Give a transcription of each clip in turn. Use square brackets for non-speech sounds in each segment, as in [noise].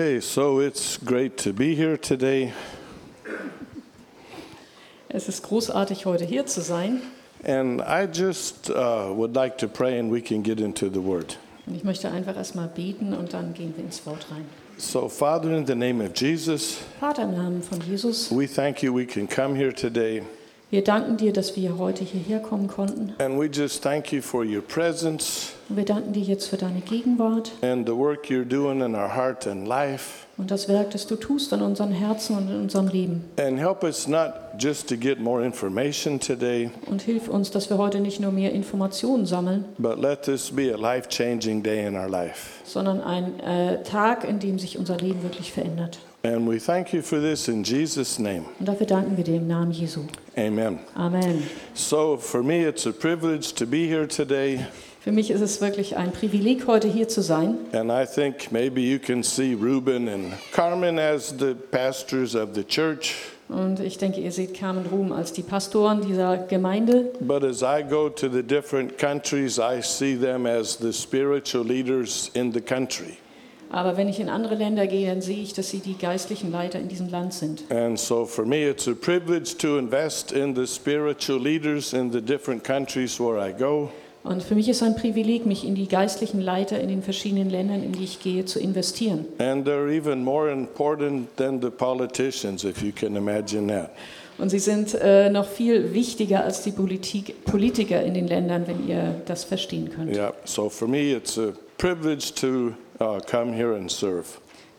Okay, so it's great to be here today. Es ist großartig, heute hier zu sein. And I just uh, would like to pray and we can get into the word. Und ich möchte einfach erstmal beten und dann gehen wir ins Wort rein. So, Father, in the name of Jesus, Vater, im Namen von Jesus, we thank you we can come here today. Wir danken dir, dass wir heute hierher kommen konnten. And we just thank you for your presence Und wir danken dir jetzt für deine Gegenwart and the work you're doing in our heart and life. und das Werk, das du tust an unseren Herzen und in unserem Leben. And help us not just to get more information today, Und hilf uns, dass wir heute nicht nur mehr Informationen sammeln, but let this be a life changing day in our life. sondern ein äh, Tag, in dem sich unser Leben wirklich verändert. And we thank you for this in Jesus' name. Und dafür danken wir dir im Namen Jesu. Amen. Amen. So, for me, it's a privilege to be here today. Für mich ist es wirklich ein Privileg, heute hier zu sein. And I think maybe you can see Ruben and Carmen as the pastors of the church. Und ich denke, ihr seht Carmen Ruhm als die Pastoren dieser Gemeinde. But as I go to the different countries, I see them as the spiritual leaders in the country. Aber wenn ich in andere Länder gehe, dann sehe ich, dass sie die geistlichen Leiter in diesem Land sind. And so for me, it's a privilege to invest in the spiritual leaders in the different countries where I go. Und für mich ist ein Privileg, mich in die geistlichen Leiter in den verschiedenen Ländern, in die ich gehe, zu investieren. And they're even more important than the politicians, if you can imagine that. Und sie sind äh, noch viel wichtiger als die Politik, Politiker in den Ländern, wenn ihr das verstehen könnt. Yeah, so for me, it's a privilege to uh, come here and serve.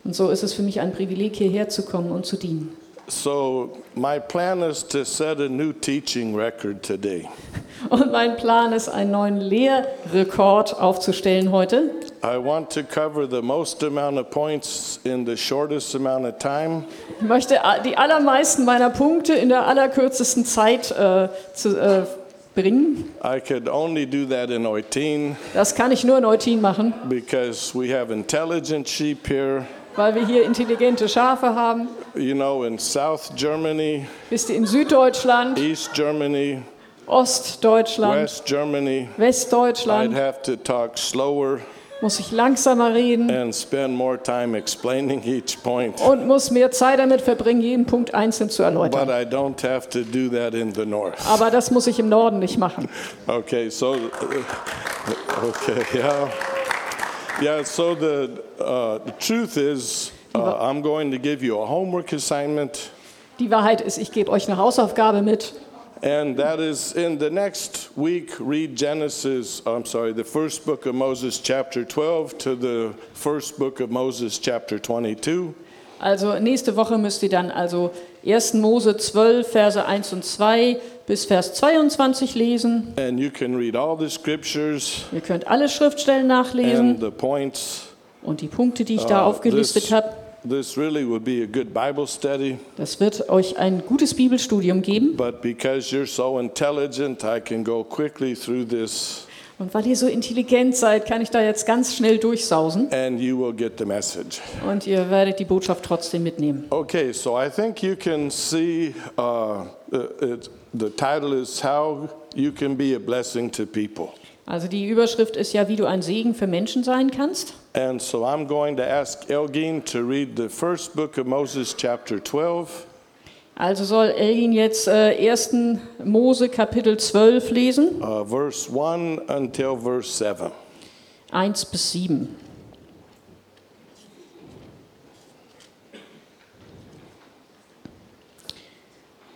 Und so ist es für mich ein Privileg, hierher zu kommen und zu dienen. So, my plan is to set a new teaching record today. Und mein Plan ist, einen neuen Lehrrekord aufzustellen heute. I want to cover the most amount of points in the shortest amount of time. Ich möchte die allermeisten meiner Punkte in der allerkürzesten Zeit äh, zu, äh, bringen. I could only do that in Eutin Das kann ich nur in Eutin machen, because we have intelligent sheep here. weil wir hier intelligente Schafe haben. You know, in South Germany, Wisst ihr, in Süddeutschland, East Germany, Ostdeutschland, West Germany, I'd Westdeutschland have to talk slower muss ich langsamer reden and spend more time explaining each point. und muss mehr Zeit damit verbringen, jeden Punkt einzeln zu But erläutern. I don't have to do that in the north. Aber das muss ich im Norden nicht machen. Okay, so, uh, okay, yeah. Yeah, so the, uh, the truth is, uh, I'm going to give you a homework assignment, Die Wahrheit ist, ich gebe euch eine Hausaufgabe mit. And that is in the next week, read Genesis, I'm sorry, the first book of Moses, chapter 12, to the first book of Moses, chapter 22. Also nächste Woche müsst ihr dann also 1. Mose 12, Verse 1 und 2 bis Vers 22 lesen. And you can read all the scriptures Ihr könnt alle Schriftstellen and nachlesen the points. und die Punkte, die ich da Uh, aufgelistet habe. This really would be a good Bible study. Das wird euch ein gutes Bibelstudium geben. But because you're so intelligent, I can go quickly through this Und weil ihr so intelligent seid, kann ich da jetzt ganz schnell durchsausen and you will get the message. und ihr werdet die Botschaft trotzdem mitnehmen. Okay, so I think you can see uh, it, the title is How You Can Be a Blessing to People. Also die Überschrift ist ja, wie du ein Segen für Menschen sein kannst. And so I'm going to ask Elgin to read the first book of Moses, chapter 12, Also soll Elgin jetzt äh, 1. Mose Kapitel 12 lesen, uh, verse 1 until verse 7. 1 bis 7.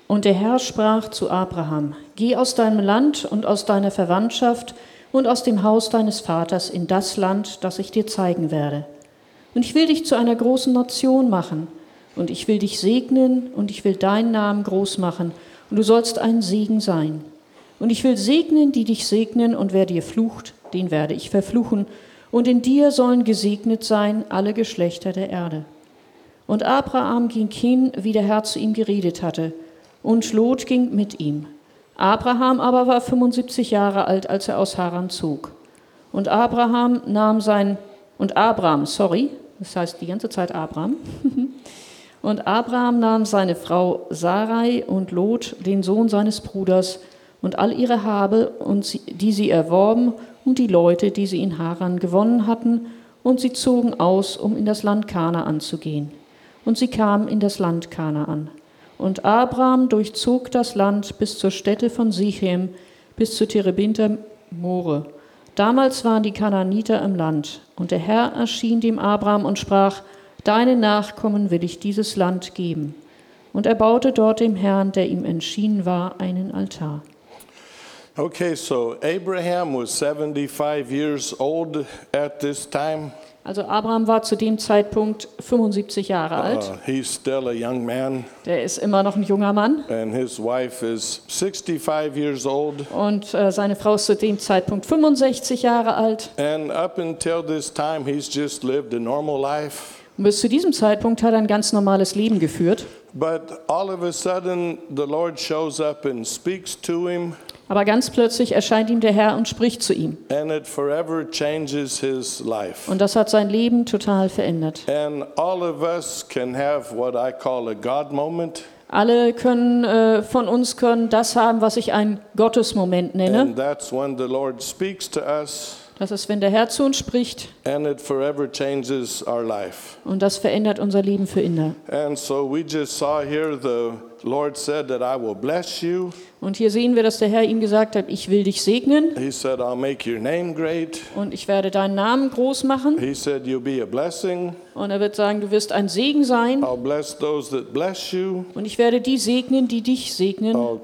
Und der Herr sprach zu Abraham, Geh aus deinem Land und aus deiner Verwandtschaft und aus dem Haus deines Vaters in das Land, das ich dir zeigen werde. Und ich will dich zu einer großen Nation machen, und ich will dich segnen, und ich will deinen Namen groß machen, und du sollst ein Segen sein. Und ich will segnen, die dich segnen, und wer dir flucht, den werde ich verfluchen, und in dir sollen gesegnet sein alle Geschlechter der Erde. Und Abraham ging hin, wie der Herr zu ihm geredet hatte, und Lot ging mit ihm. Abraham aber war 75 Jahre alt, als er aus Haran zog. Und Abraham nahm sein, und Abraham, sorry, das heißt die ganze Zeit Abraham, [laughs] und Abraham nahm seine Frau Sarai und Lot, den Sohn seines Bruders, und all ihre Habe, und die sie erworben, und die Leute, die sie in Haran gewonnen hatten, und sie zogen aus, um in das Land Kanaan zu gehen. Und sie kamen in das Land Kanaan. Und Abraham durchzog das Land bis zur Stätte von Sichem, bis zu Terebinter More. Damals waren die Kanaaniter im Land. Und der Herr erschien dem Abraham und sprach, Deine Nachkommen will ich dieses Land geben. Und er baute dort dem Herrn, der ihm entschieden war, einen Altar. Okay, so Abraham was 75 years old at this time. Also Abraham war zu dem Zeitpunkt 75 Jahre alt. Uh, he's still a young man, Der ist immer noch ein junger Mann. and his wife is 65 years old. Und äh, seine Frau ist zu dem Zeitpunkt 65 Jahre alt. And up until this time, he's just lived a normal life. Und bis zu diesem Zeitpunkt hat er ein ganz normales Leben geführt. But all of a sudden, the Lord shows up and speaks to him, Aber ganz plötzlich erscheint ihm der Herr und spricht zu ihm. and it forever changes his life. Und das hat sein Leben total verändert. Alle können äh, von uns können das haben, was ich einen Gottesmoment nenne. And that's when the Lord speaks to us, Das ist, wenn der Herr zu uns spricht. and it forever changes our life. Und das verändert unser Leben für immer. And so we just saw here the Lord said that I will bless you. Und hier sehen wir, dass der Herr ihm gesagt hat, ich will dich segnen He said, I'll make your name great. und ich werde deinen Namen groß machen. He said, You'll be a blessing. Und er wird sagen, du wirst ein Segen sein. I'll bless those that bless you. Und ich werde die segnen, die dich segnen. Und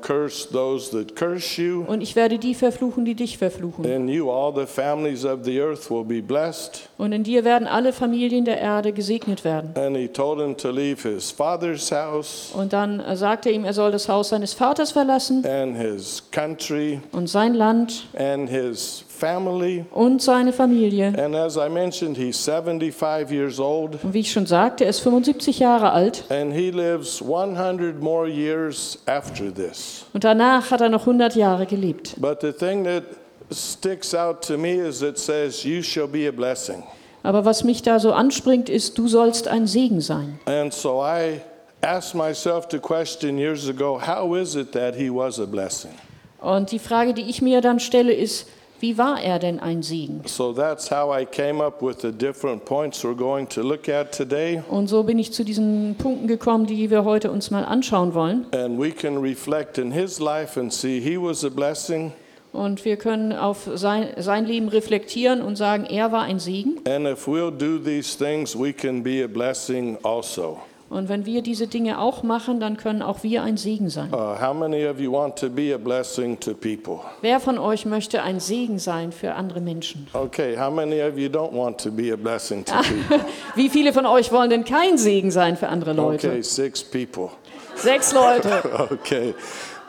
ich werde die verfluchen, die dich verfluchen. In you, all the families of the earth will be blessed. Und in dir werden alle Familien der Erde gesegnet werden. And he told him to leave his father's house Und dann äh, sagt er ihm, er soll das Haus seines Vaters verlassen and his country und sein Land and his family. und seine Familie. And as I mentioned, he's 75 years old Und wie ich schon sagte, er ist 75 Jahre alt. and he lives 100 more years after this. Und danach hat er noch 100 Jahre gelebt. But the thing that sticks out to me is it says, You shall be a blessing. Aber was mich da so anspringt, ist, du sollst ein Segen sein. And so I asked myself the question years ago how is it that he was a blessing? Und die Frage, die ich mir dann stelle, ist, wie war er denn ein Segen? So that's how I came up with the different points we're going to look at today. Und so bin ich zu diesen Punkten gekommen, die wir heute uns mal anschauen wollen. And we can reflect in his life and see he was a blessing. Und wir können auf sein, sein Leben reflektieren und sagen, er war ein Segen. And if we'll do these things, we can be a blessing also. Und wenn wir diese Dinge auch machen, dann können auch wir ein Segen sein. Uh, how many of you want to be a blessing to people? Wer von euch möchte ein Segen sein für andere Menschen? Okay, how many of you don't want to be a blessing to [laughs] people? Wie viele von euch wollen denn kein Segen sein für andere Leute? Okay, six people. Sechs Leute. [laughs] Okay.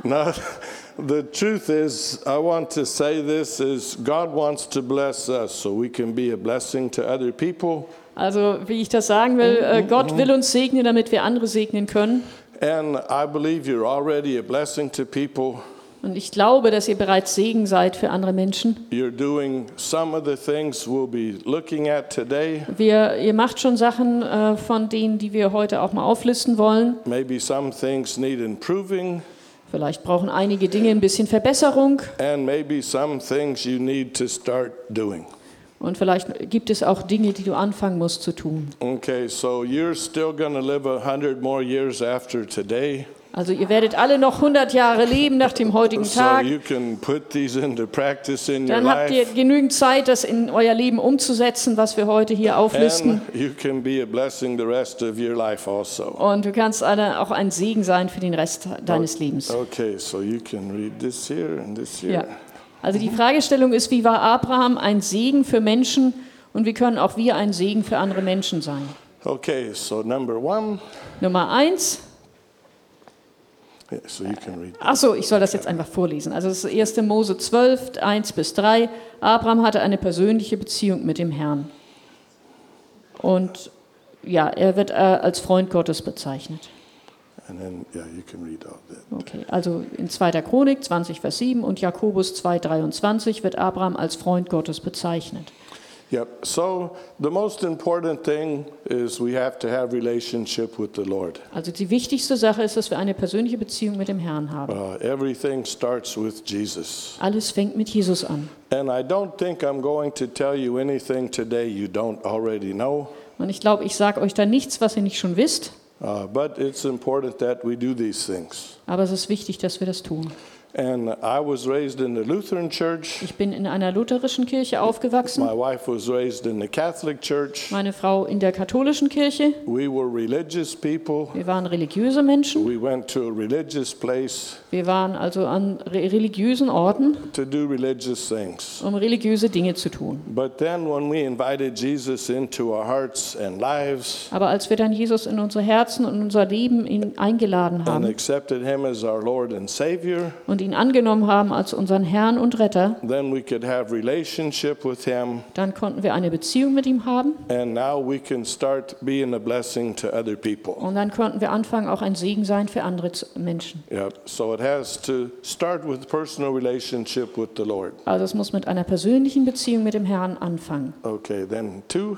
Now, the truth is, I want to say this is God wants to bless us so we can be a blessing to other people. Also, wie ich das sagen will, äh, Gott will uns segnen, damit wir andere segnen können. And I believe you're already a blessing to people. Und ich glaube, dass ihr bereits Segen seid für andere Menschen. You're doing some of the things we'll be looking at today. Wir, ihr macht schon Sachen äh, von denen, die wir heute auch mal auflisten wollen. Maybe some things need improving, Vielleicht brauchen einige Dinge ein bisschen Verbesserung. and maybe some things you need to start doing. Und vielleicht gibt es auch Dinge, die du anfangen musst zu tun. Okay, so you're still going to live a hundred more years after today. Also ihr werdet alle noch 100 Jahre leben nach dem heutigen Tag. Dann habt ihr genügend Zeit, das in euer Leben umzusetzen, was wir heute hier auflisten. Also. Und du kannst auch ein Segen sein für den Rest deines Lebens. Okay, so you can read this here and this here. Ja. Also die Fragestellung ist, wie war Abraham ein Segen für Menschen und wie können auch wir ein Segen für andere Menschen sein? Okay, so number one, Nummer eins. Yeah, so. Achso, ich soll das jetzt einfach vorlesen. Also das ist 1. Mose 12, 1 bis 3. Abraham hatte eine persönliche Beziehung mit dem Herrn. Und ja, er wird äh, als Freund Gottes bezeichnet. Then, yeah. Okay, also in 2. Chronik 20, Vers 7 und Jakobus 2, 23 wird Abraham als Freund Gottes bezeichnet. Yep. So the most important thing is we have to have relationship with the Lord. Also die wichtigste Sache ist, dass wir eine persönliche Beziehung mit dem Herrn haben. Uh, everything starts with Jesus. Alles fängt mit Jesus an. And I don't think I'm going to tell you anything today you don't already know. Und ich glaube, ich sage euch da nichts, was ihr nicht schon wisst, Uh, but it's important that we do these things. aber es ist wichtig, dass wir das tun. And I was raised in the Lutheran church. Ich bin in einer lutherischen Kirche aufgewachsen, My wife was raised in the Catholic church. meine Frau in der katholischen Kirche. We were religious people. Wir waren religiöse Menschen. We went to a religious place Wir waren also an re religiösen Orten, to do religious things. um religiöse Dinge zu tun. But then, when we invited Jesus into our hearts and lives Aber als wir dann Jesus in unsere Herzen und unser Leben in, eingeladen and haben accepted him as our Lord and Savior, und ihn angenommen haben als unseren Herrn und Retter, then we could have relationship with him, dann konnten wir eine Beziehung mit ihm haben and now we can start being a blessing to other people. und dann konnten wir anfangen, auch ein Segen sein für andere Menschen. Yep. So it has to start with personal relationship with the Lord. Also es muss mit einer persönlichen Beziehung mit dem Herrn anfangen. Okay, then two.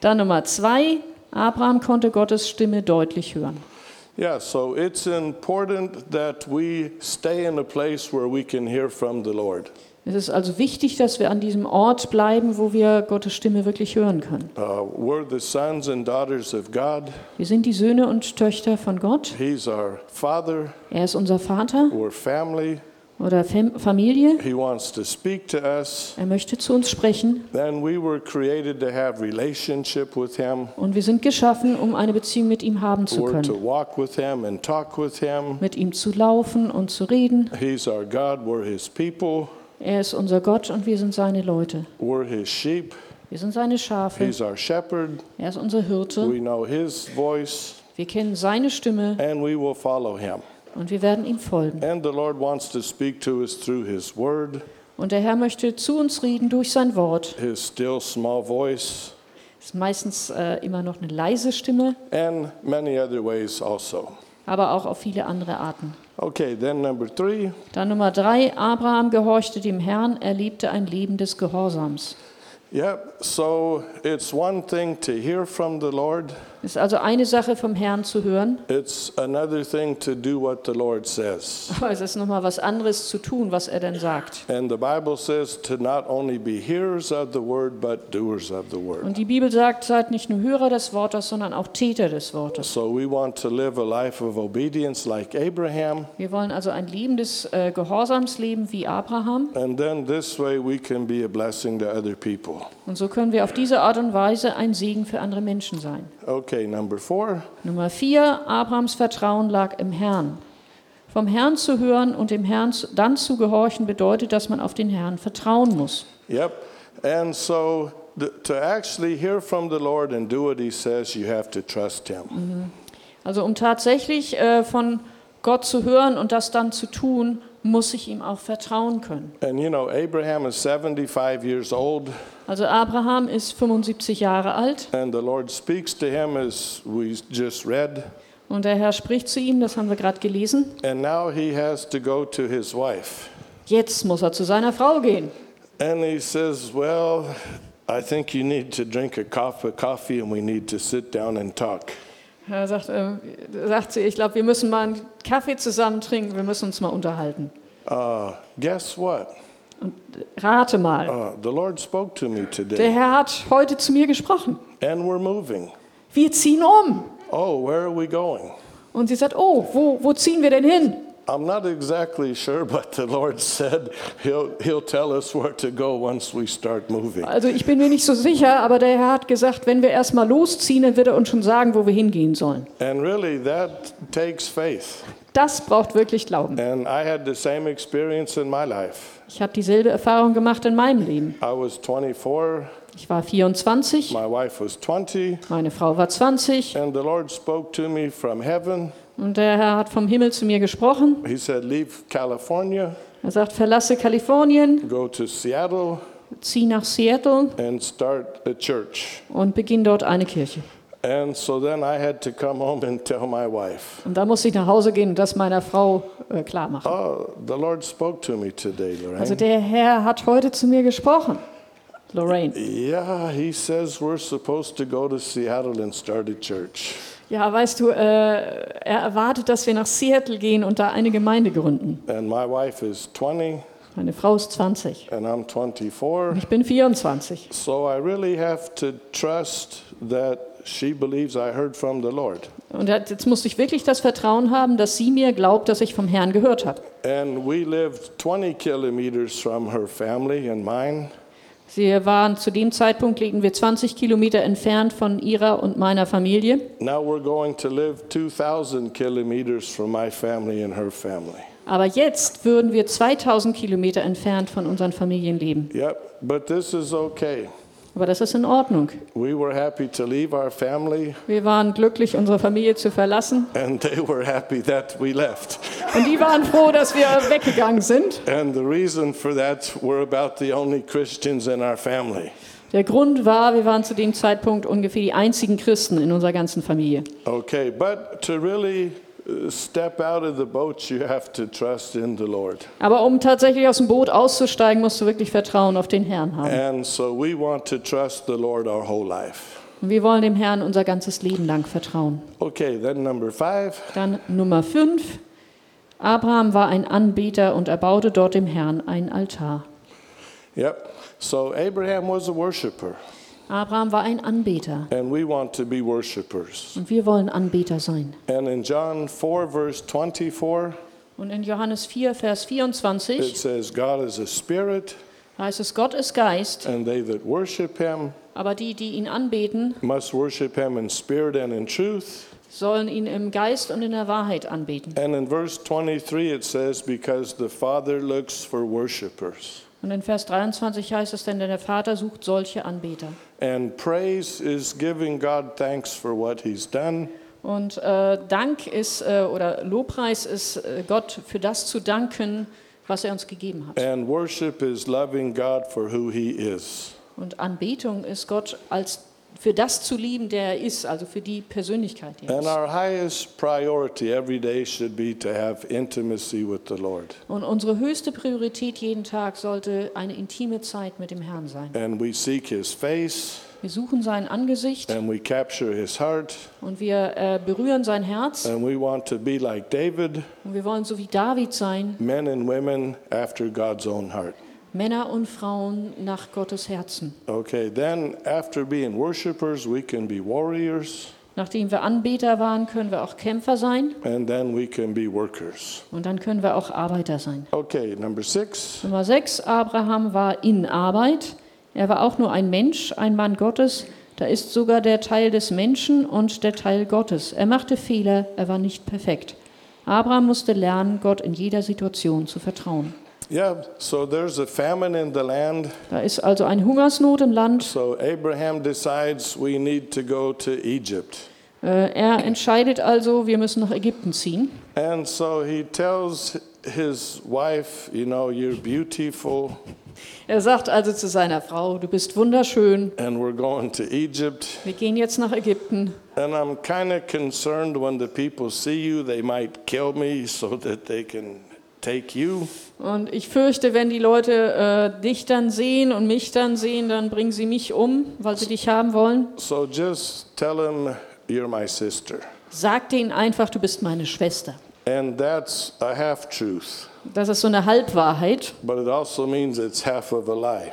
Dann Nummer zwei, Abraham konnte Gottes Stimme deutlich hören. Yeah, so it's important that we stay in a place where we can hear from the Lord. Es ist also wichtig, dass wir an diesem Ort bleiben, wo wir Gottes Stimme wirklich hören können. Uh, we're the sons and daughters of God. Wir sind die Söhne und Töchter von Gott. He's our Father. Er ist unser Vater We're family. Oder Fam Familie. He wants to speak to us. Er möchte zu uns sprechen Then we were created to have relationship with Him. und wir sind geschaffen, um eine Beziehung mit ihm haben zu We're to können. walk with Him and talk with Him. Mit ihm zu laufen und zu reden. He's our God. We're His people. Er ist unser Gott und wir sind seine Leute. We're His sheep. Wir sind seine Schafe. He's our shepherd. Er ist unser Hirte. We know His voice Wir kennen seine Stimme and we will follow Him. Und wir werden ihm folgen. And the Lord wants to speak to us through His Word, Und der Herr möchte zu uns reden durch sein Wort. His still small voice, Ist meistens äh, immer noch eine leise Stimme, and many other ways also. aber auch auf viele andere Arten. Okay, then number three, Dann Nummer drei, Abraham gehorchte dem Herrn, er lebte ein Leben des Gehorsams. Yep. So it's one thing to hear from the Lord, Es ist also eine Sache vom Herrn zu hören, it's another thing to do what the Lord says. aber es ist nochmal was anderes zu tun, was er denn sagt. And the Bible says to not only be hearers of the word, but doers of the word. Und die Bibel sagt, seid nicht nur Hörer des Wortes, sondern auch Täter des Wortes. So we want to live a life of obedience like Abraham, Wir wollen also ein Leben des äh, Gehorsams leben wie Abraham. and then this way we can be a blessing to other people. Und so können wir auf diese Art und Weise ein Segen für andere Menschen sein. Okay, number four. Nummer vier, Abrahams Vertrauen lag im Herrn. Vom Herrn zu hören und dem Herrn dann zu gehorchen bedeutet, dass man auf den Herrn vertrauen muss. Yep. And so th- to actually hear from the Lord and do what he says, you have to trust him. Also um tatsächlich äh, von Gott zu hören und das dann zu tun, muss ich ihm auch vertrauen können. And you know, Abraham is 75 years old, Also Abraham ist 75 Jahre alt and the Lord speaks to him as we just read. und der Herr spricht zu ihm, das haben wir gerade gelesen. And now he has to go to his wife. Jetzt muss er zu seiner Frau gehen. And he says, Well, I think you need to drink a cup of coffee and we need to sit down and talk. Er sagt, äh, sagt sie, ich glaube, wir müssen mal einen Kaffee zusammen trinken, wir müssen uns mal unterhalten. Uh, guess what? Und rate mal, Uh, the Lord spoke to me der today, Herr hat heute zu mir gesprochen. and we're moving. Wir ziehen um. Oh, where are we going? Und sie sagt, oh, wo, wo ziehen wir denn hin? I'm not exactly sure, but the Lord said he'll, he'll tell us where to go once we start moving. Also ich bin mir nicht so sicher, aber der Herr hat gesagt, wenn wir erst mal losziehen, dann wird er uns schon sagen, wo wir hingehen sollen. And really, that takes faith. Das braucht wirklich Glauben. And I had the same experience in my life. Ich habe dieselbe Erfahrung gemacht in meinem Leben. I was 24, Ich war 24, my wife was 20, meine Frau war 20 and the Lord spoke to me from heaven. Und der Herr hat vom Himmel zu mir gesprochen. He said, Leave California, Er sagt, verlasse Kalifornien, go to Seattle, zieh nach Seattle and start a church. und beginn dort eine Kirche. And so then I had to come home and tell my wife, Und da musste ich nach Hause gehen und das meiner Frau äh, klar machen. Oh, the Lord spoke to me today, Also Lorraine. der Herr hat heute zu mir gesprochen. Lorraine. Yeah, he says we're supposed to go to Seattle and start a church. Ja, weißt du, äh, er erwartet, dass wir nach Seattle gehen und da eine Gemeinde gründen. And my wife is 20 Meine Frau ist 20. and I'm 24. Ich bin 24. So I really have to trust that she believes I heard from the Lord. Und jetzt musste ich wirklich das Vertrauen haben, dass sie mir glaubt, dass ich vom Herrn gehört habe. And we lived 20 kilometers from her family and mine. Sie waren zu dem Zeitpunkt liegen wir 20 Kilometer entfernt von ihrer und meiner Familie. Now we're going to live 2,000 kilometers from my family and her family. Aber jetzt würden wir 2000 Kilometer entfernt von unseren Familien leben. Yep, but this is okay. Aber das ist in Ordnung. We were happy to leave our family, Wir waren glücklich, unsere Familie zu verlassen. and they were happy that we left. Und die waren froh, dass wir weggegangen sind. And the reason for that, we're about the only Christians in our family. Der Grund war, wir waren zu dem Zeitpunkt ungefähr die einzigen Christen in unserer ganzen Familie. Okay, but to really step out of the boat, you have to trust in the Lord. Aber um tatsächlich aus dem Boot auszusteigen, musst du wirklich Vertrauen auf den Herrn haben. And so we want to trust the Lord our whole life. Und wir wollen dem Herrn unser ganzes Leben lang vertrauen. Okay, then number five. Dann Nummer 5. Abraham war ein Anbeter und er baute dort dem Herrn einen Altar. Yep. So Abraham was a worshiper, Abraham war ein Anbeter and we want to be worshipers. und wir wollen Anbeter sein. And in John 4, verse 24, Und in Johannes 4, Vers it 24 says, God is a spirit, heißt es, Gott ist Geist, and they that worship him aber die, die ihn anbeten, must worship him in spirit and in truth. sollen ihn im Geist und in der Wahrheit anbeten. And in verse 23, it says, Because the Father looks for worshipers. Und in Vers 23 heißt es denn, denn der Vater sucht solche Anbeter. And praise is giving God thanks for what he's done. Und äh, Dank ist, äh, oder Lobpreis ist äh, Gott für das zu danken, was er uns gegeben hat. And worship is loving God for who he is. Und Anbetung ist Gott als für das zu lieben, der er ist, also für die Persönlichkeit, die er And ist. our highest priority every day should be to have intimacy with the Lord. Und unsere höchste Priorität jeden Tag sollte eine intime Zeit mit dem Herrn sein. And we seek his face Wir suchen sein Angesicht and we capture his heart. und wir äh, berühren sein Herz And we want to be like David, und wir wollen so wie David sein, men and women after God's own heart. Männer und Frauen nach Gottes Herzen. Okay, then after being worshipers, we can be warriors Nachdem wir Anbeter waren, können wir auch Kämpfer sein and then we can be workers. und dann können wir auch Arbeiter sein. Okay, number six. Nummer 6, Abraham war in Arbeit. Er war auch nur ein Mensch, ein Mann Gottes. Da ist sogar der Teil des Menschen und der Teil Gottes. Er machte Fehler, er war nicht perfekt. Abraham musste lernen, Gott in jeder Situation zu vertrauen. Yeah, so there's a famine in the land. Da ist also eine Hungersnot im Land. So Abraham decides we need to go to Egypt. Äh, Er entscheidet also, wir müssen nach Ägypten ziehen. And so he tells his wife, you know, you're beautiful Er sagt also zu seiner Frau, du bist wunderschön, and we're going to Egypt. wir gehen jetzt nach Ägypten. And I'm kind of concerned when the people see you, they might kill me so that they can. Und ich fürchte, wenn die Leute äh, dich dann sehen und mich dann sehen, dann bringen sie mich um, weil sie dich haben wollen. So just tell him you're my sister. Sag denen einfach, du bist meine Schwester. And that's a half truth, Das ist so eine Halbwahrheit, but it also means it's half of a lie.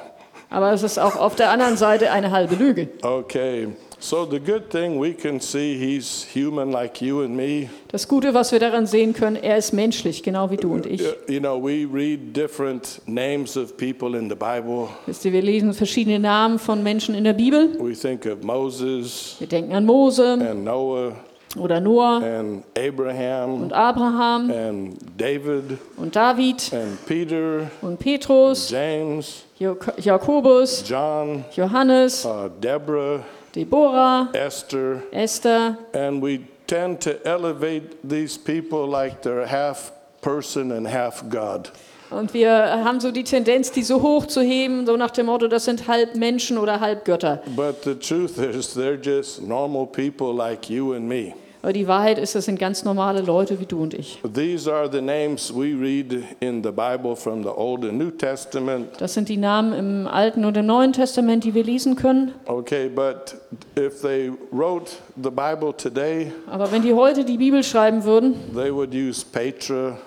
aber es ist auch auf der anderen Seite eine halbe Lüge. Okay, so the good thing we can see he's human like you and me. Das Gute, was wir daran sehen können, er ist menschlich, genau wie du und ich. You you know, we read different names of people in the Bible. Wisst ihr, wir lesen verschiedene Namen von Menschen in der Bibel. We think of Moses Wir denken an Mose and Noah oder Noah and Abraham und Abraham and David und David and Peter, und Petrus, James, Jak Jakobus, John, Johannes, uh, Deborah, Deborah, Esther, Esther. and we tend to elevate these people like they're half person and half God. Und wir haben so die Tendenz, die so hoch zu heben, so nach dem Motto, das sind halb Menschen oder halb Götter. But the truth is, they're just normal people like you and me. Aber die Wahrheit ist, das sind ganz normale Leute wie du und ich. These are the names we read in the Bible from the Old and New Testament. Das sind die Namen im Alten und im Neuen Testament, die wir lesen können. Okay, but if they wrote the Bible today, Aber wenn die heute die Bibel schreiben würden, they would use Petra,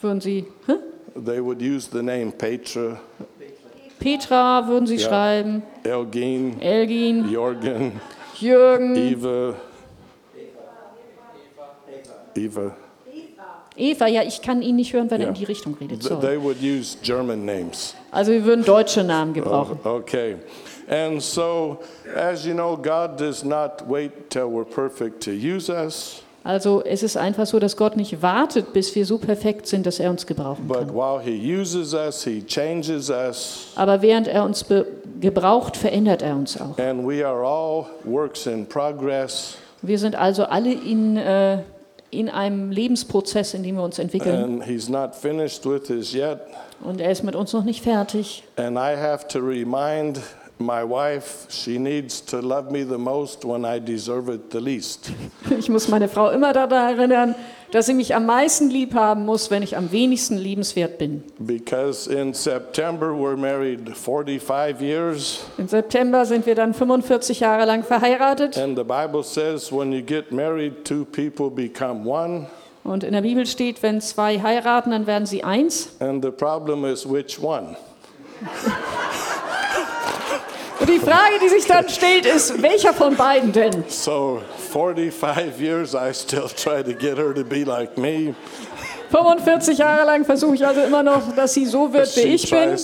würden sie hä? they would use the name Petra, Petra würden sie Ja. schreiben, Elgin, Elgin, Jorgen, Jürgen, Eva, Eva. Eva. Ja, ich kann ihn nicht hören, wenn er Ja. in die Richtung redet. Sorry. They would use German names. Also wir würden deutsche Namen gebrauchen. Okay. And so, as you know, God does not wait till we're perfect to use us, Also es ist einfach so, dass Gott nicht wartet, bis wir so perfekt sind, dass er uns gebrauchen but kann. while He uses us, He changes us, Aber während er uns gebraucht, verändert er uns auch. and we are all works in progress. Wir sind also alle in, äh, in einem Lebensprozess, in dem wir uns entwickeln. And He's not finished with us yet. Und er ist mit uns noch nicht fertig. And I have to remind my wife she needs to love me the most when I deserve it the least. [laughs] Ich muss meine Frau immer daran erinnern, dass sie mich am meisten lieb haben muss, wenn ich am wenigsten liebenswert bin. Because in September we're married 45 years. Im September sind wir dann 45 Jahre lang verheiratet. And the Bible says when you get married, two people become one. Und in der Bibel steht, wenn zwei heiraten, dann werden sie eins. And the problem is which one? [laughs] Und die Frage, die sich dann stellt, ist, welcher von beiden denn? So 45 years, I still try to get her to be like me. 45 Jahre lang versuche ich also immer noch, dass sie so wird, wie ich bin.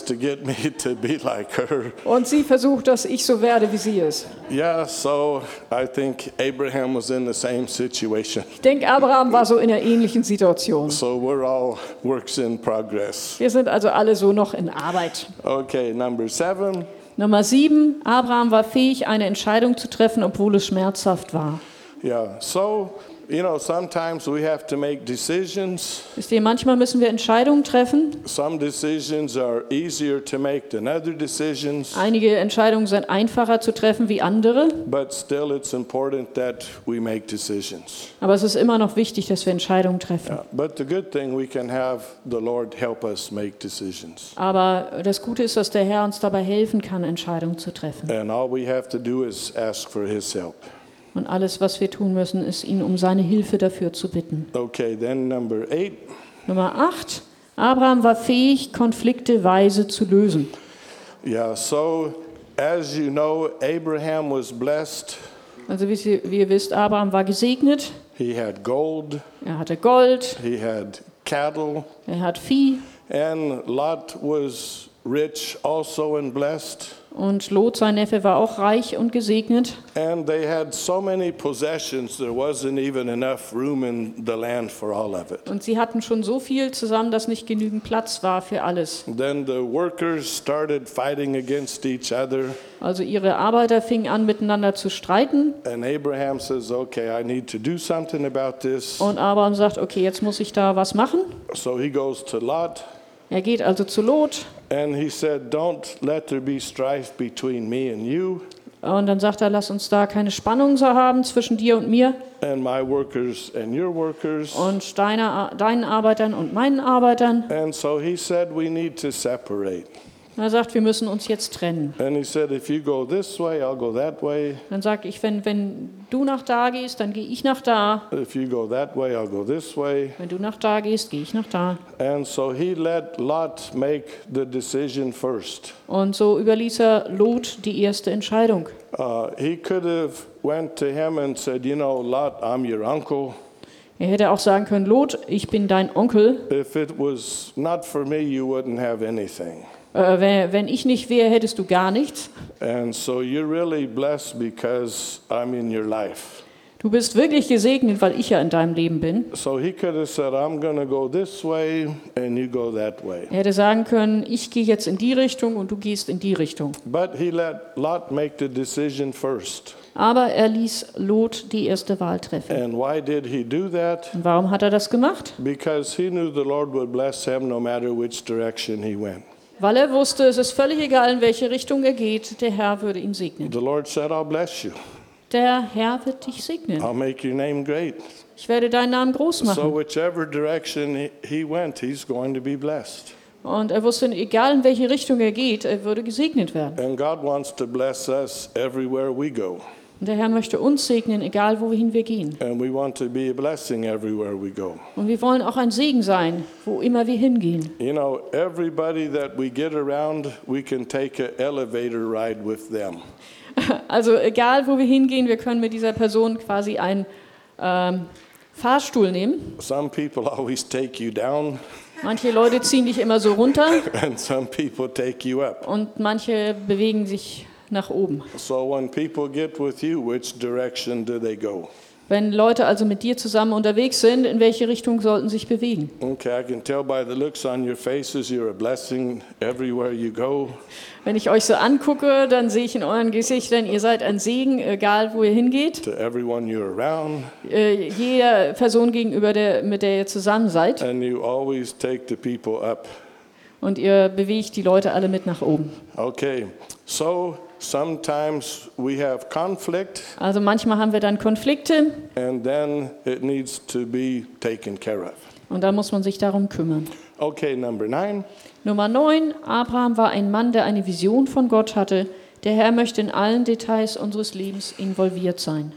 Und sie versucht, dass ich so werde, wie sie ist. Yeah, so I think Abraham was in the same situation. Ich denke, Abraham war so in einer ähnlichen Situation. So we're all works in progress. Wir sind also alle so noch in Arbeit. Okay, number seven. Nummer sieben, Abraham war fähig, eine Entscheidung zu treffen, obwohl es schmerzhaft war. Yeah, so, you know, sometimes we have to make decisions. Wisst ihr, manchmal müssen wir Entscheidungen treffen. Some decisions are easier to make than other decisions, Einige Entscheidungen sind einfacher zu treffen wie andere, but still it's important that we make decisions. aber es ist immer noch wichtig, dass wir Entscheidungen treffen. Yeah, but the good thing, we can have the Lord help us make decisions. Aber das Gute ist, dass der Herr uns dabei helfen kann, Entscheidungen zu treffen. And all we have to do is ask for His help. Und alles, was wir tun müssen, ist, ihn um seine Hilfe dafür zu bitten. Okay, then number eight. Nummer 8. Abraham war fähig, Konflikte weise zu lösen. Yeah, so as you know, Abraham was blessed. Also wie, Sie, wie ihr wisst, Abraham war gesegnet. He had gold, Er hatte Gold, he had cattle, er hat Vieh and Lot was rich also and blessed. und Lot, sein Neffe, war auch reich und gesegnet. And they had so many possessions, there wasn't even enough room in the land for all of it. Und sie hatten schon so viel zusammen, dass nicht genügend Platz war für alles. Then the workers started fighting against each other, Also ihre Arbeiter fingen an, miteinander zu streiten. and Abraham says, Okay, I need to do something about this. Und Abraham sagt, okay, jetzt muss ich da was machen. So he goes to Lot, Er geht also zu Lot and he said, Don't let there be strife between me and you, und dann sagt er, lass uns da keine Spannung so haben zwischen dir und mir and my workers and your workers. und deiner, deinen Arbeitern und meinen Arbeitern. And so he said, We need to separate. Er sagt, wir müssen uns jetzt trennen. And he said, If you go this way, I'll go that way. Dann sagt ich, wenn, wenn du nach da gehst, dann gehe ich nach da. If you go that way, I'll go this way. Wenn du nach da gehst, gehe ich nach da. And so he let Lot make the decision first. Und so überließ er Lot die erste Entscheidung. Uh, he could have went to him and said, "You know, Lot, I'm your uncle. Er hätte auch sagen können, Lot, ich bin dein Onkel. If it was not for me, you wouldn't have anything. Äh, wenn, wenn ich nicht wäre, hättest du gar nichts. And so you're really blessed because I'm in your life." Du bist wirklich gesegnet, weil ich ja in deinem Leben bin. So he could have said, "I'm going to go this way, and you go that way." Er hätte sagen können, ich gehe jetzt in die Richtung und du gehst in die Richtung. But he let Lot make the decision first. Aber er ließ Lot die erste Wahl treffen. And why did he do that? Und warum hat er das gemacht? Because he knew the Lord would bless him no matter which direction he went. Weil er wusste, es ist völlig egal, in welche Richtung er geht, der Herr würde ihn segnen. The Lord said, I'll bless you. der Herr wird dich segnen. I'll make your name great. Ich werde deinen Namen groß So, machen. whichever direction he- he went, he's going to be blessed. Und er wusste, egal in welche Richtung er geht, er würde gesegnet werden. And God wants to bless us everywhere we go. Und der Herr möchte uns segnen, egal wohin wir gehen. And we want to be a blessing everywhere we go. Und wir wollen auch ein Segen sein, wo immer wir hingehen. You know, everybody that we get around, we can take an elevator ride with them. [laughs] Also egal, wo wir hingehen, wir können mit dieser Person quasi einen ähm, Fahrstuhl nehmen. Some people always take you down, Manche Leute ziehen dich immer so runter [laughs] and some people take you up. und manche bewegen sich nach oben. So when people get with you, which direction do they go? Wenn Leute also mit dir zusammen unterwegs sind, in welche Richtung sollten sie sich bewegen? Okay. Wenn ich euch so angucke, dann sehe ich in euren Gesichtern, ihr seid ein Segen, egal wo ihr hingeht. Äh, jeder Person gegenüber, der, mit der ihr zusammen seid. and you always take the people up. Und ihr bewegt die Leute alle mit nach oben. Okay, so sometimes we have conflict, Also manchmal haben wir dann Konflikte and then it needs to be taken care of. und da muss man sich darum kümmern. Okay, number nine. Nummer 9. Abraham war ein Mann, der eine Vision von Gott hatte. Der Herr möchte in allen Details unseres Lebens involviert sein.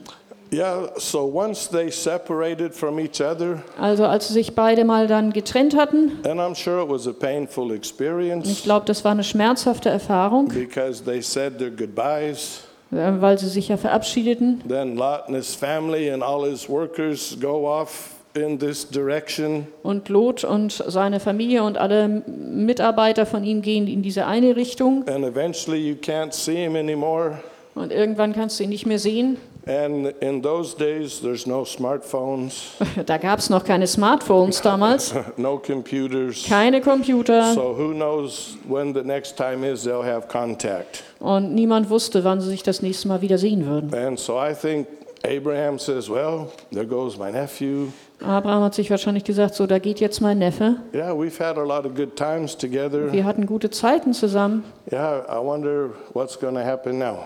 Yeah, so once they separated from each other, Also als sie sich beide mal dann getrennt hatten, and I'm sure it was a painful und ich experience glaube, das war eine schmerzhafte Erfahrung, because they said their goodbyes. äh, weil sie sich ja verabschiedeten. Then Lot and his family and all his workers go off in this direction. Und Lot und seine Familie und alle Mitarbeiter von ihm gehen in diese eine Richtung. And eventually you can't see him anymore. Und irgendwann kannst du ihn nicht mehr sehen. And in those days, there's no smartphones, [laughs] Da gab es noch keine Smartphones damals, [laughs] no computers. keine Computer So who knows when the next time is they'll have contact. und niemand wusste, wann sie sich das nächste Mal wieder sehen würden. And so I think Abraham says, Well, there goes my nephew. Abraham hat sich wahrscheinlich gesagt, so, da geht jetzt mein Neffe. Yeah, we've had a lot of good times together. Wir hatten gute Zeiten zusammen Yeah, I wonder what's going to happen now.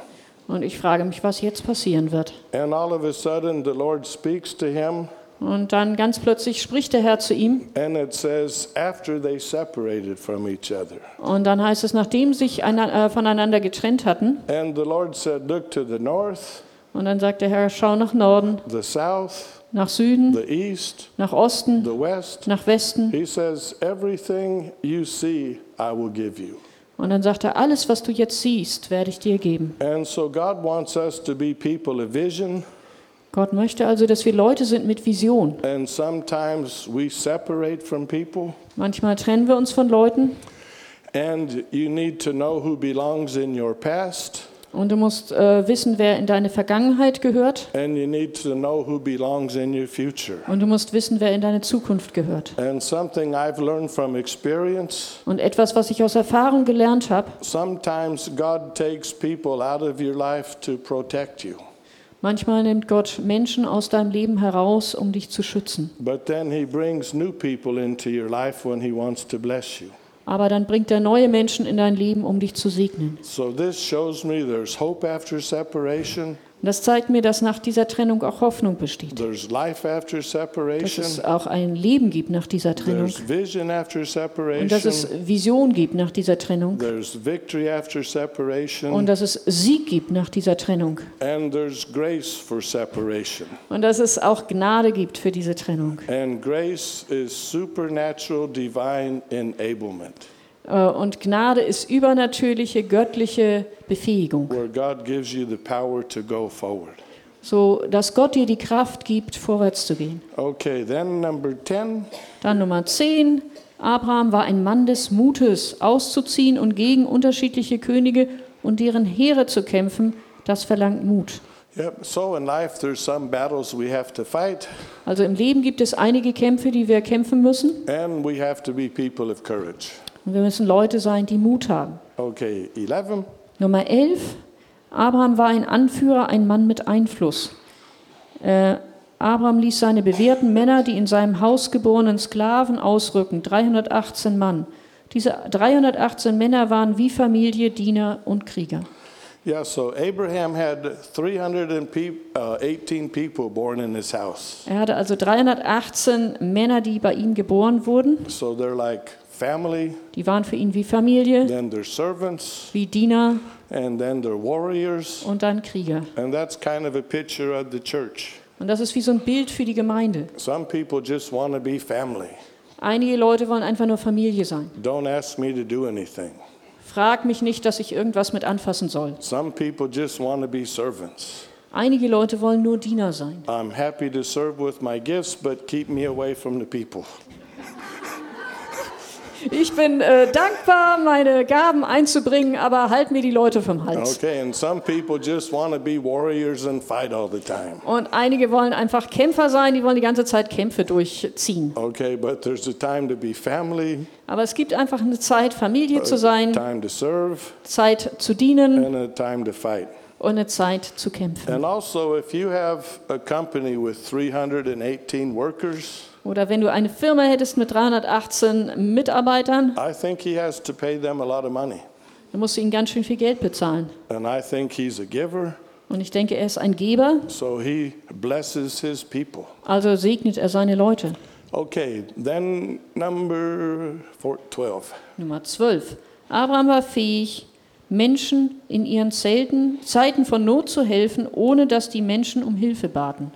Und ich frage mich, was jetzt passieren wird. And all of a sudden, the Lord speaks to him, Und dann ganz plötzlich spricht der Herr zu ihm and it says, After they separated from each other. und dann heißt es, nachdem sich eina- äh, voneinander getrennt hatten, And the Lord said, Look to the north, und dann sagt der Herr, schau nach Norden, the south, nach Süden, the east, nach Osten, the west. nach Westen. He says, Everything you see, I will give you. Und dann sagt er, alles, was du jetzt siehst, werde ich dir geben. And so God wants us to be people of vision, Gott möchte also, dass wir Leute sind mit Vision. and sometimes we separate from people. Manchmal trennen wir uns von Leuten And you need to know who belongs in your past, und du musst äh, wissen, wer in deine Vergangenheit gehört and you need to know who belongs in your future. und du musst wissen, wer in deine Zukunft gehört. And something I've learned from experience Und etwas, was ich aus Erfahrung gelernt habe, sometimes God takes people out of your life to protect you, manchmal nimmt Gott Menschen aus deinem Leben heraus, um dich zu schützen. but then He brings new people into your life when He wants to bless you. Aber dann bringt er neue Menschen in dein Leben, um dich zu segnen. So this shows me there's hope after separation, Und das zeigt mir, dass nach dieser Trennung auch Hoffnung besteht. Dass es auch ein Leben gibt nach dieser Trennung. Und dass es Vision gibt nach dieser Trennung. Und dass es Sieg gibt nach dieser Trennung. Und dass es auch Gnade gibt für diese Trennung. And grace is supernatural divine enablement, Und Gnade ist übernatürliche, göttliche Befähigung. where God gives you the power to go forward. So dass Gott dir die Kraft gibt, vorwärts zu gehen. Okay, then number 10. Dann Nummer 10. Abraham war ein Mann des Mutes, auszuziehen und gegen unterschiedliche Könige und deren Heere zu kämpfen. Das verlangt Mut. Yep, so in life there's some battles we have to fight, Also im Leben gibt es einige Kämpfe, die wir kämpfen müssen. and we have to be people of courage. Und wir müssen Leute sein, die Mut haben. Okay, 11. Nummer 11. Abraham war ein Anführer, ein Mann mit Einfluss. Äh, Abraham ließ seine bewährten Männer, die in seinem Haus geborenen Sklaven ausrücken, 318 Mann. Diese 318 Männer waren wie Familie, Diener und Krieger. Yeah, so Abraham had 318 people born in his house. Er hatte also 318 Männer, die bei ihm geboren wurden. So they're like family, Die waren für ihn wie Familie, then they're servants, wie Diener and then they're warriors. und dann Krieger. And that's kind of a picture of the church. Und das ist wie so ein Bild für die Gemeinde. Some people just want to be family. Einige Leute wollen einfach nur Familie sein. Don't ask me to do anything. Frag mich nicht, dass ich irgendwas mit anfassen soll. Some people just want to be servants. Einige Leute wollen nur Diener sein. I'm happy to serve with my gifts, but keep me away from the people. Ich bin äh, dankbar, meine Gaben einzubringen, aber halt mir die Leute vom Hals. Okay, and some people just want to be warriors and fight all the time. Und einige wollen einfach Kämpfer sein, die wollen die ganze Zeit Kämpfe durchziehen. Okay, but there's a time to be family, Aber es gibt einfach eine Zeit, Familie zu sein, time to serve, Zeit zu dienen and a time to fight. und eine Zeit zu kämpfen. Also, if you have a company with 318 workers, Oder wenn du eine Firma hättest mit 318 Mitarbeitern, I think he has to pay them a lot of money. dann musst du ihnen ganz schön viel Geld bezahlen. And I think he's a giver, Und ich denke, er ist ein Geber, so he blesses his people. also segnet er seine Leute. Okay, then number four, 12. Nummer 12. Abraham war fähig, Menschen in ihren Zelten, Zeiten von Not zu helfen, ohne dass die Menschen um Hilfe baten.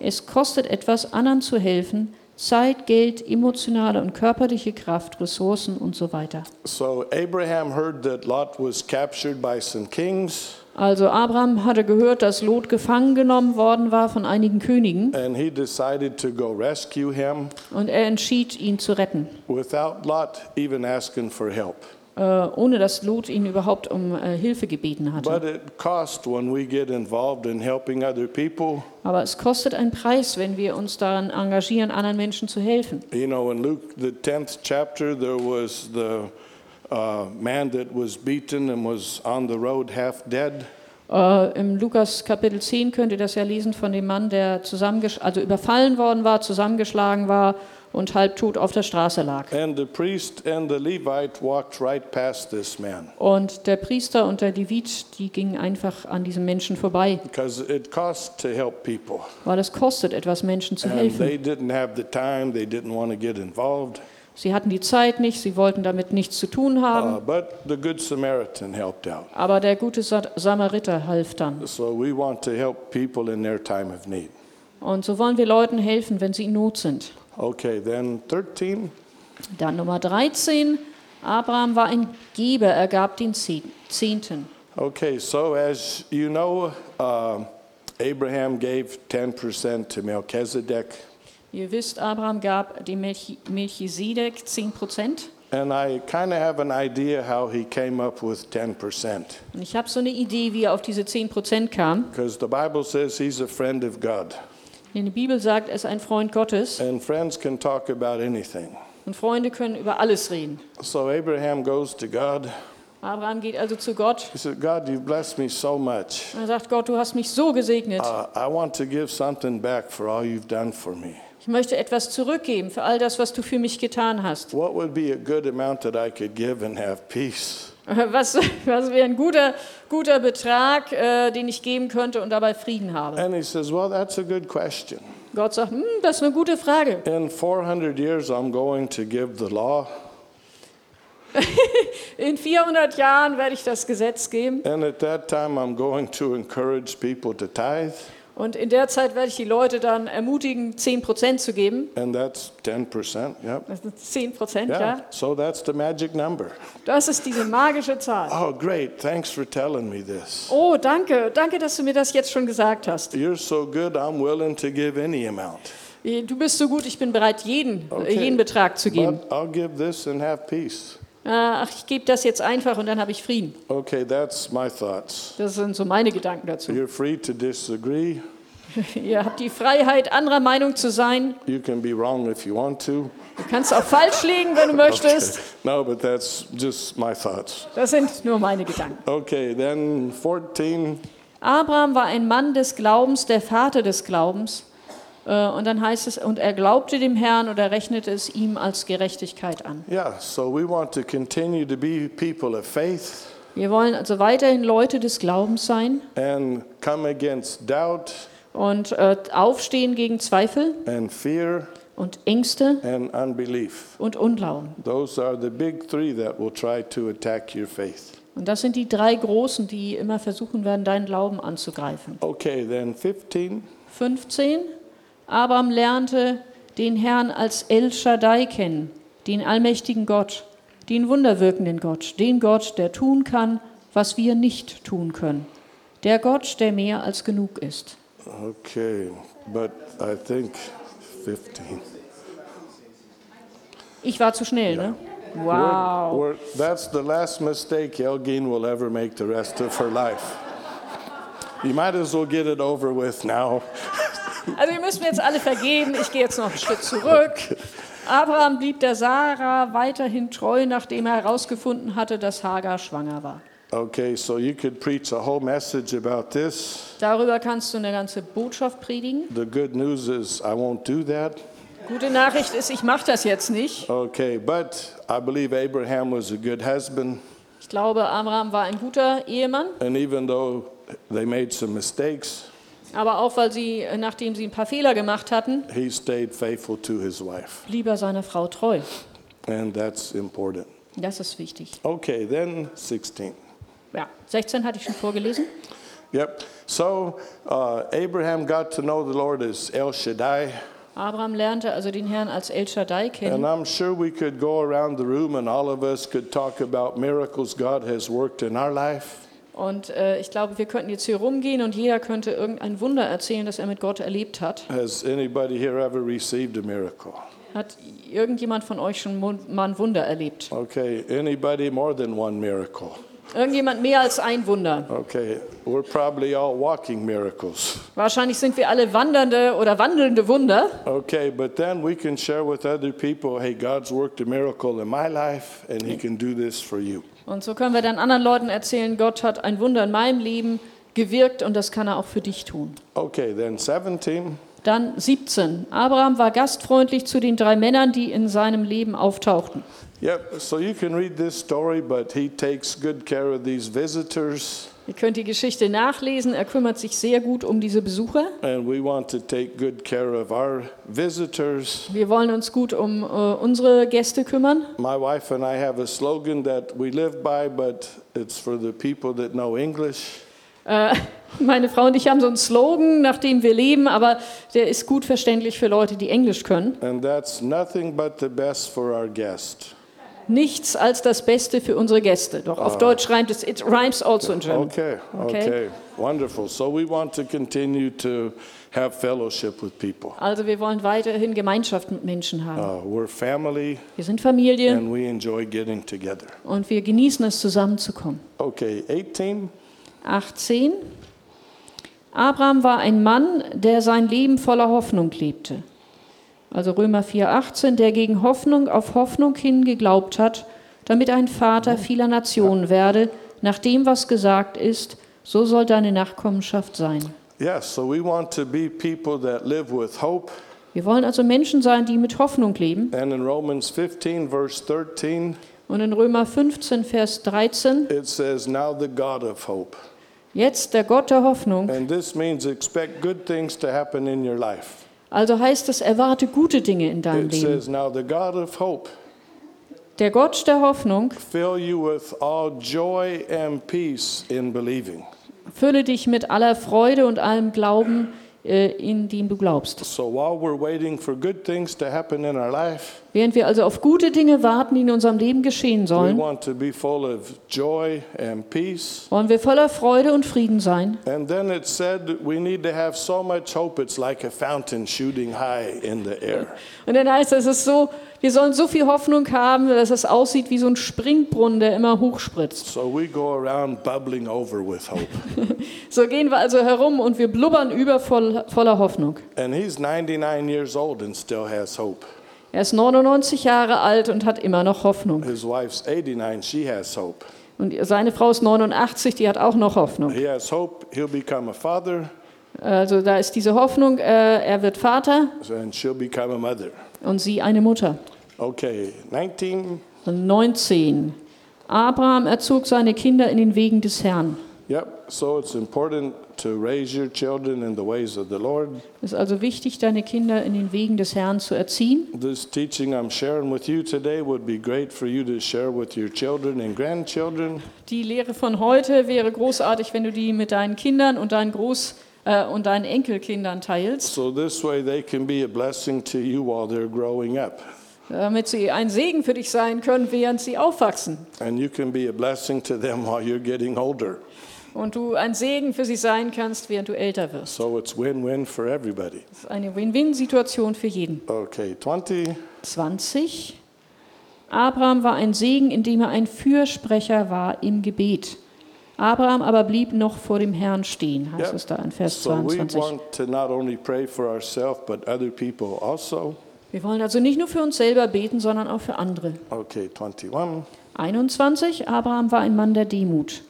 Es kostet etwas, anderen zu helfen, Zeit, Geld, emotionale und körperliche Kraft, Ressourcen und so weiter. So Abraham heard that Lot was captured by some kings, Also Abraham hatte gehört, dass Lot gefangen genommen worden war von einigen Königen and he decided to go rescue him und er entschied, ihn zu retten, without Lot even asking for help. Äh, ohne dass Lot ihn überhaupt um äh, Hilfe gebeten hatte. Aber es kostet einen Preis, wenn wir uns daran engagieren, anderen Menschen zu helfen. You know, in Luke, the 10th chapter, there was the uh, man that was beaten and was on the road half dead. Äh, Im Lukas Kapitel 10 könnt ihr das ja lesen von dem Mann, der zusammengesch also überfallen worden war, zusammengeschlagen war und halbtot auf der Straße lag. Right Und der Priester und der Levit, die gingen einfach an diesem Menschen vorbei, because it costs to help people. weil es kostet etwas, Menschen zu And helfen. they didn't have the time, they didn't want to get involved. Sie hatten die Zeit nicht, sie wollten damit nichts zu tun Uh, haben, but the Good Samaritan helped out. aber der gute Sa- Samariter half dann. So we want to help people in their time of need. Und so wollen wir Leuten helfen, wenn sie in Not sind. Okay, then 13. Dann Nummer 13. Abraham war ein Geber, er gab den Zeh- Zehnten. Okay, so as you know, uh, Abraham gave 10% to Melchizedek, Ihr wisst, Abraham gab dem Melchi- Melchisedek 10 Prozent. and I kind of have an idea how he came up with 10%. Und ich habe so eine Idee, wie er auf diese 10 Prozent kam. Because the Bible says he's a friend of God, die Bibel sagt, er ist ein Freund Gottes. and friends can talk about anything. Und Freunde können über alles reden. So Abraham goes to God. Abraham geht also zu Gott. He said, God, you've blessed me so much. Und er sagt, Gott, du hast mich so gesegnet. Uh, I want to give something back for all you've done for me. Ich möchte etwas zurückgeben für all das, was du für mich getan hast. What would be a good amount that I could give and have peace? [laughs] Was, was wäre ein guter, guter Betrag, äh, den ich geben könnte und dabei Frieden habe? And he says, Well, that's a good question. Gott sagt, hm, das ist eine gute Frage. [laughs] In 400 years, I'm going to give the law, In 400 Jahren werde ich das Gesetz geben and at that time, I'm going to encourage people to tithe, und in der Zeit werde ich die Leute dann ermutigen, 10% zu geben. and that's 10%. Yep. Das sind 10%, Yeah. ja. So that's the magic number. Das ist diese magische Zahl. Oh, great. Thanks for telling me this. Oh, danke. Danke, dass du mir das jetzt schon gesagt hast. You're so good, I'm willing to give any amount. Du bist so gut, ich bin bereit, jeden, Okay. jeden Betrag zu geben. But I'll give this and have peace. Ach, ich gebe das jetzt einfach und dann habe ich Frieden. Okay, that's my thoughts. Das sind so meine Gedanken dazu. You're free to disagree. [laughs] Ihr habt die Freiheit, anderer Meinung zu sein. You can be wrong if you want to. Du kannst auch falsch liegen, wenn du [laughs] möchtest. No, but that's just my thoughts. Das sind nur meine Gedanken. Okay, then 14. Abraham war ein Mann des Glaubens, der Vater des Glaubens. Äh, Und dann heißt es, und er glaubte dem Herrn und er rechnete es ihm als Gerechtigkeit an. Yeah, so we want to continue to be people of faith. Wir wollen also weiterhin Leute des Glaubens sein and come against doubt und äh, aufstehen gegen Zweifel and fear und Ängste and unbelief. und Unglauben. Those are the big three that will try to attack your faith. Und das sind die drei Großen, die immer versuchen werden, deinen Glauben anzugreifen. Okay, then 15. 15. Abraham lernte den Herrn als El Shaddai kennen, den allmächtigen Gott, den wunderwirkenden Gott, den Gott, der tun kann, was wir nicht tun können. Der Gott, der mehr als genug ist. Okay, but I think 15. Ich war zu schnell, ne? We're- Wow. we're- that's the last mistake Elgin will ever make the rest of her life. You might as well get it over with now. [laughs] Also ihr müsst mir jetzt alle vergeben, ich gehe jetzt noch einen Schritt zurück. Abraham blieb der Sarah weiterhin treu, nachdem er herausgefunden hatte, dass Hagar schwanger war. Okay, so you could preach a whole message about this. Darüber kannst du eine ganze Botschaft predigen. The good news is I won't do that. Gute Nachricht ist, ich mache das jetzt nicht. Okay, but I believe Abraham was a good husband, Ich glaube, Abraham war ein guter Ehemann, and even though they made some mistakes, aber auch weil sie, nachdem sie ein paar Fehler gemacht hatten, he stayed faithful to his wife, blieb er seiner Frau treu. and that's important. Das ist wichtig. Okay, then 16. Ja, 16 hatte ich schon vorgelesen. Yep. So uh, Abraham got to know the Lord as El Shaddai, Abraham lernte also den Herrn als El Shaddai and kennen. I'm sure we could go around the room and all of us could talk about miracles God has worked in our life. Und äh, ich glaube, wir könnten jetzt hier rumgehen und jeder könnte irgendein Wunder erzählen, das er mit Gott erlebt hat. Has anybody here ever received a miracle? Hat irgendjemand von euch schon mal ein Wunder erlebt? Okay, anybody more than one miracle? Irgendjemand mehr als ein Wunder? Okay, we're probably all walking miracles. Wahrscheinlich sind wir alle wandernde oder wandelnde Wunder. Okay, but then we can share with other people, hey, God's worked a miracle in my life and he can do this for you. Und so können wir dann anderen Leuten erzählen, Gott hat ein Wunder in meinem Leben gewirkt und das kann er auch für dich tun. Okay, then 17. Dann 17. Abraham war gastfreundlich zu den drei Männern, die in seinem Leben auftauchten. Yep, so you can read this story, but he takes good care of these visitors, Ihr könnt die Geschichte nachlesen. Er kümmert sich sehr gut um diese Besucher. and we want to take good care of our visitors. Wir wollen uns gut um äh, unsere Gäste kümmern. My wife and I have a slogan that we live by, but it's for the people that know English. Äh, meine Frau und ich haben so einen Slogan, nach dem wir leben, aber der ist gut verständlich für Leute, die Englisch können. And that's nothing but the best for our guest. Nichts als das Beste für unsere Gäste. Doch auf Deutsch reimt es, it rhymes also in German. Okay, Okay. okay, wonderful. So we want to continue to have fellowship with people. Also wir wollen weiterhin Gemeinschaft mit Menschen haben. Uh, we're family Wir sind Familie and we enjoy getting together. und wir genießen es, zusammenzukommen. Okay, 18. 18. Abraham war ein Mann, der sein Leben voller Hoffnung lebte. Also Römer 4,18, der gegen Hoffnung auf Hoffnung hin geglaubt hat, damit ein Vater vieler Nationen werde, nach dem, was gesagt ist, so soll deine Nachkommenschaft sein. Yes, so we want to be people that live with hope. Wir wollen also Menschen sein, die mit Hoffnung leben. And in Romans 15, verse 13, Und in Römer 15, Vers 13, it says, Now the God of hope. jetzt der Gott der Hoffnung. And this means expect good things to happen in your life. Also heißt es, erwarte gute Dinge in deinem It Leben. says, Now the God of hope Der Gott der Hoffnung fill you with all joy and peace in believing. Fülle dich mit aller Freude und allem Glauben, in dem du glaubst. So life, Während wir also auf gute Dinge warten, die in unserem Leben geschehen sollen, wollen wir voller Freude und Frieden sein. Said so like. Und dann heißt es, es ist so, wir sollen so viel Hoffnung haben, dass es aussieht wie so ein Springbrunnen, der immer hochspritzt. So we go around bubbling over with hope. [laughs] So gehen wir also herum und wir blubbern über voll, voller Hoffnung. And he's 99 years old and still has hope. Er ist 99 Jahre alt und hat immer noch Hoffnung. His wife's 89, she has hope. Und seine Frau ist 89, die hat auch noch Hoffnung. He has hope he'll become a father Also da ist diese Hoffnung, äh, er wird Vater and she'll become a mother. Und sie eine Mutter. Okay, 19. 19. Abraham erzog seine Kinder in den Wegen des Herrn. Yep, so it's important to raise your children in the ways of the Lord. Es ist also wichtig, deine Kinder in den Wegen des Herrn zu erziehen. This teaching I'm sharing with you today would be great for you to share with your children and grandchildren. Die Lehre von heute wäre großartig, wenn du die mit deinen Kindern und deinen Groß- äh, und deinen Enkelkindern teilst, So this way they can be a blessing to you while they're growing up. damit sie ein Segen für dich sein können, während sie aufwachsen. And you can be a blessing to them while you're getting older. Und du ein Segen für sie sein kannst, während du älter wirst. So it's win-win for everybody. Das ist eine Win-Win-Situation für jeden. Okay, 20. 20. Abraham war ein Segen, indem er ein Fürsprecher war im Gebet. Abraham aber blieb noch vor dem Herrn stehen, heißt Yep. es da in Vers So we 22. want to not only pray for ourselves, but other people also. Wir wollen also nicht nur für uns selber beten, sondern auch für andere. Okay, 21. 21. Abraham war ein Mann der Demut.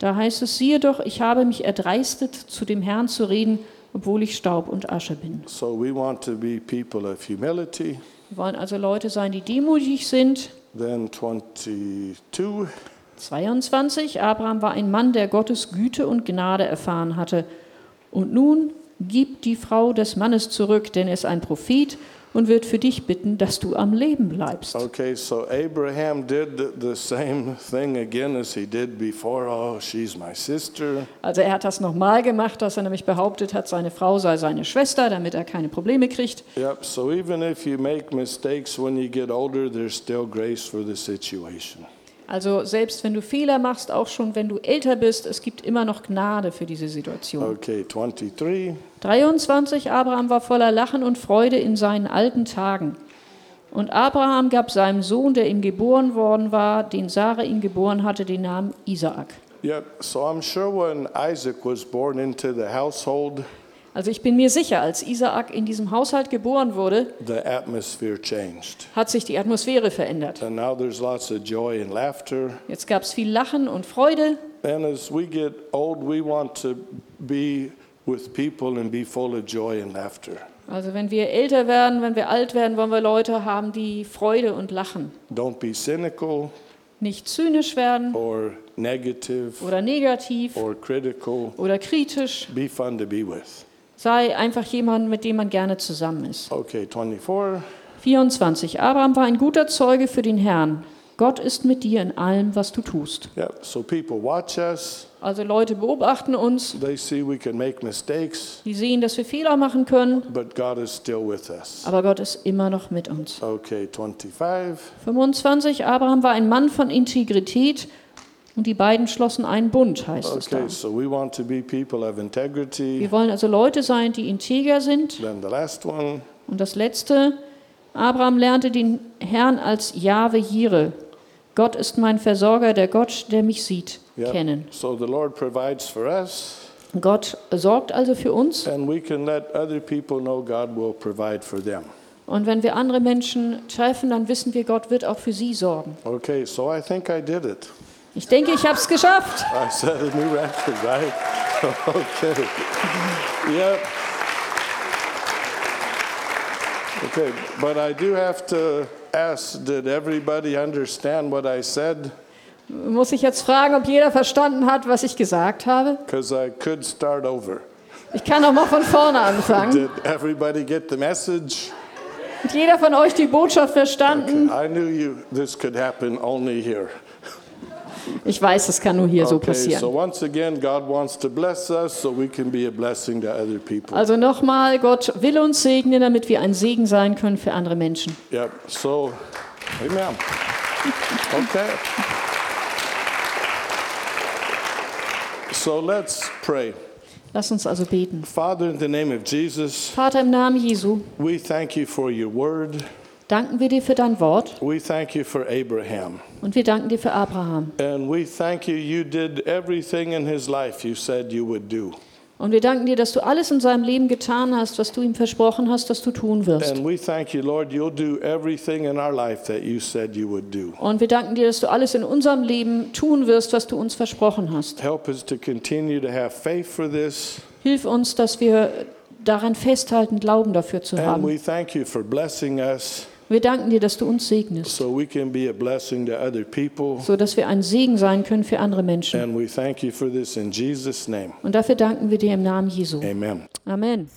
Da heißt es, siehe doch, ich habe mich erdreistet, zu dem Herrn zu reden, obwohl ich Staub und Asche bin. So we want to be people of humility. Wir wollen also Leute sein, die demutig sind. Then 22. 22. Abraham war ein Mann, der Gottes Güte und Gnade erfahren hatte. Und nun gib die Frau des Mannes zurück, denn er ist ein Prophet und wird für dich bitten, dass du am Leben bleibst. Okay, so Abraham did the same thing again as he did before. Oh, she's my sister. Also er hat das nochmal gemacht, dass er nämlich behauptet hat, seine Frau sei seine Schwester, damit er keine Probleme kriegt. Yep, so even if you make mistakes when you get older, there's still grace for the situation. Also selbst wenn du Fehler machst, auch schon wenn du älter bist, es gibt immer noch Gnade für diese Situation. Okay, 23. 23. Abraham war voller Lachen und Freude in seinen alten Tagen. Und Abraham gab seinem Sohn, der ihm geboren worden war, den Sarah ihm geboren hatte, den Namen Isaak. Yep, so I'm sure when Isaac was born into the household, Also ich bin mir sicher, als Isaak in diesem Haushalt geboren wurde, the atmosphere changed. hat sich die Atmosphäre verändert. And now there's lots of joy and laughter. Jetzt gab es viel Lachen und Freude. And as we get old, we want to be with people and be full of joy and laughter. Also wenn wir älter werden, wenn wir alt werden, wollen wir Leute haben, die Freude und Lachen. Don't be cynical Nicht zynisch werden or negative oder negativ or critical. oder kritisch. Be fun to be with. Sei einfach jemand, mit dem man gerne zusammen ist. Okay, 24. 24. Abraham war ein guter Zeuge für den Herrn. Gott ist mit dir in allem, was du tust. Yep, so people watch us, Also Leute beobachten uns, they see we can make mistakes, die sehen, dass wir Fehler machen können, but God is still with us. aber Gott ist immer noch mit uns. Okay, 25. 25. Abraham war ein Mann von Integrität und die beiden schlossen einen Bund, heißt es da. Okay, so we want to be people of integrity. Wir wollen also Leute sein, die integer sind. Then the last one. Und das letzte, Abraham lernte den Herrn als Jahwe Jire. Gott ist mein Versorger, der Gott, der mich sieht, Yep. kennen. So the Lord provides for us, Gott sorgt also für uns. and we can let other people know God will provide for them. Und wenn wir andere Menschen treffen, dann wissen wir, Gott wird auch für sie sorgen. Okay, so I think I did it. Ich denke, ich habe es geschafft. [laughs] I set a new record, right? [laughs] okay. Yep. Okay, but I do have to ask did everybody understand what I said? Muss ich jetzt fragen, ob jeder verstanden hat, was ich gesagt habe? Because I could start over. Ich kann auch mal von vorne anfangen. Did everybody get the message? Hat jeder von euch die Botschaft verstanden? I knew you this could happen only here. Ich weiß, das kann nur hier so Okay, so passieren. once again, God wants to bless us so we can be a blessing to other people. Also nochmal, Gott will uns segnen, damit wir ein Segen sein können für andere Menschen. Yep, so, amen. Okay. So let's pray. Lass uns also beten. Father, in the name of Jesus, Vater im Namen Jesu, we thank you for your word. danken wir dir für dein Wort We thank you for Abraham. und wir danken dir für Abraham. And we thank you, you did everything in his life you said you would do. Und wir danken dir, dass du alles in seinem Leben getan hast, was du ihm versprochen hast, dass du tun wirst. And we thank you, Lord, you'll do everything in our life that you said you would do. Und wir danken dir, dass du alles in unserem Leben tun wirst, was du uns versprochen hast. Hilf uns, dass wir daran festhalten, Glauben dafür zu And haben. Wir danken dir, dass du uns segnest, so we can be a blessing to other people. so dass wir ein Segen sein können für andere Menschen. And we thank you for this in Jesus' name. Und dafür danken wir dir im Namen Jesu. Amen. Amen.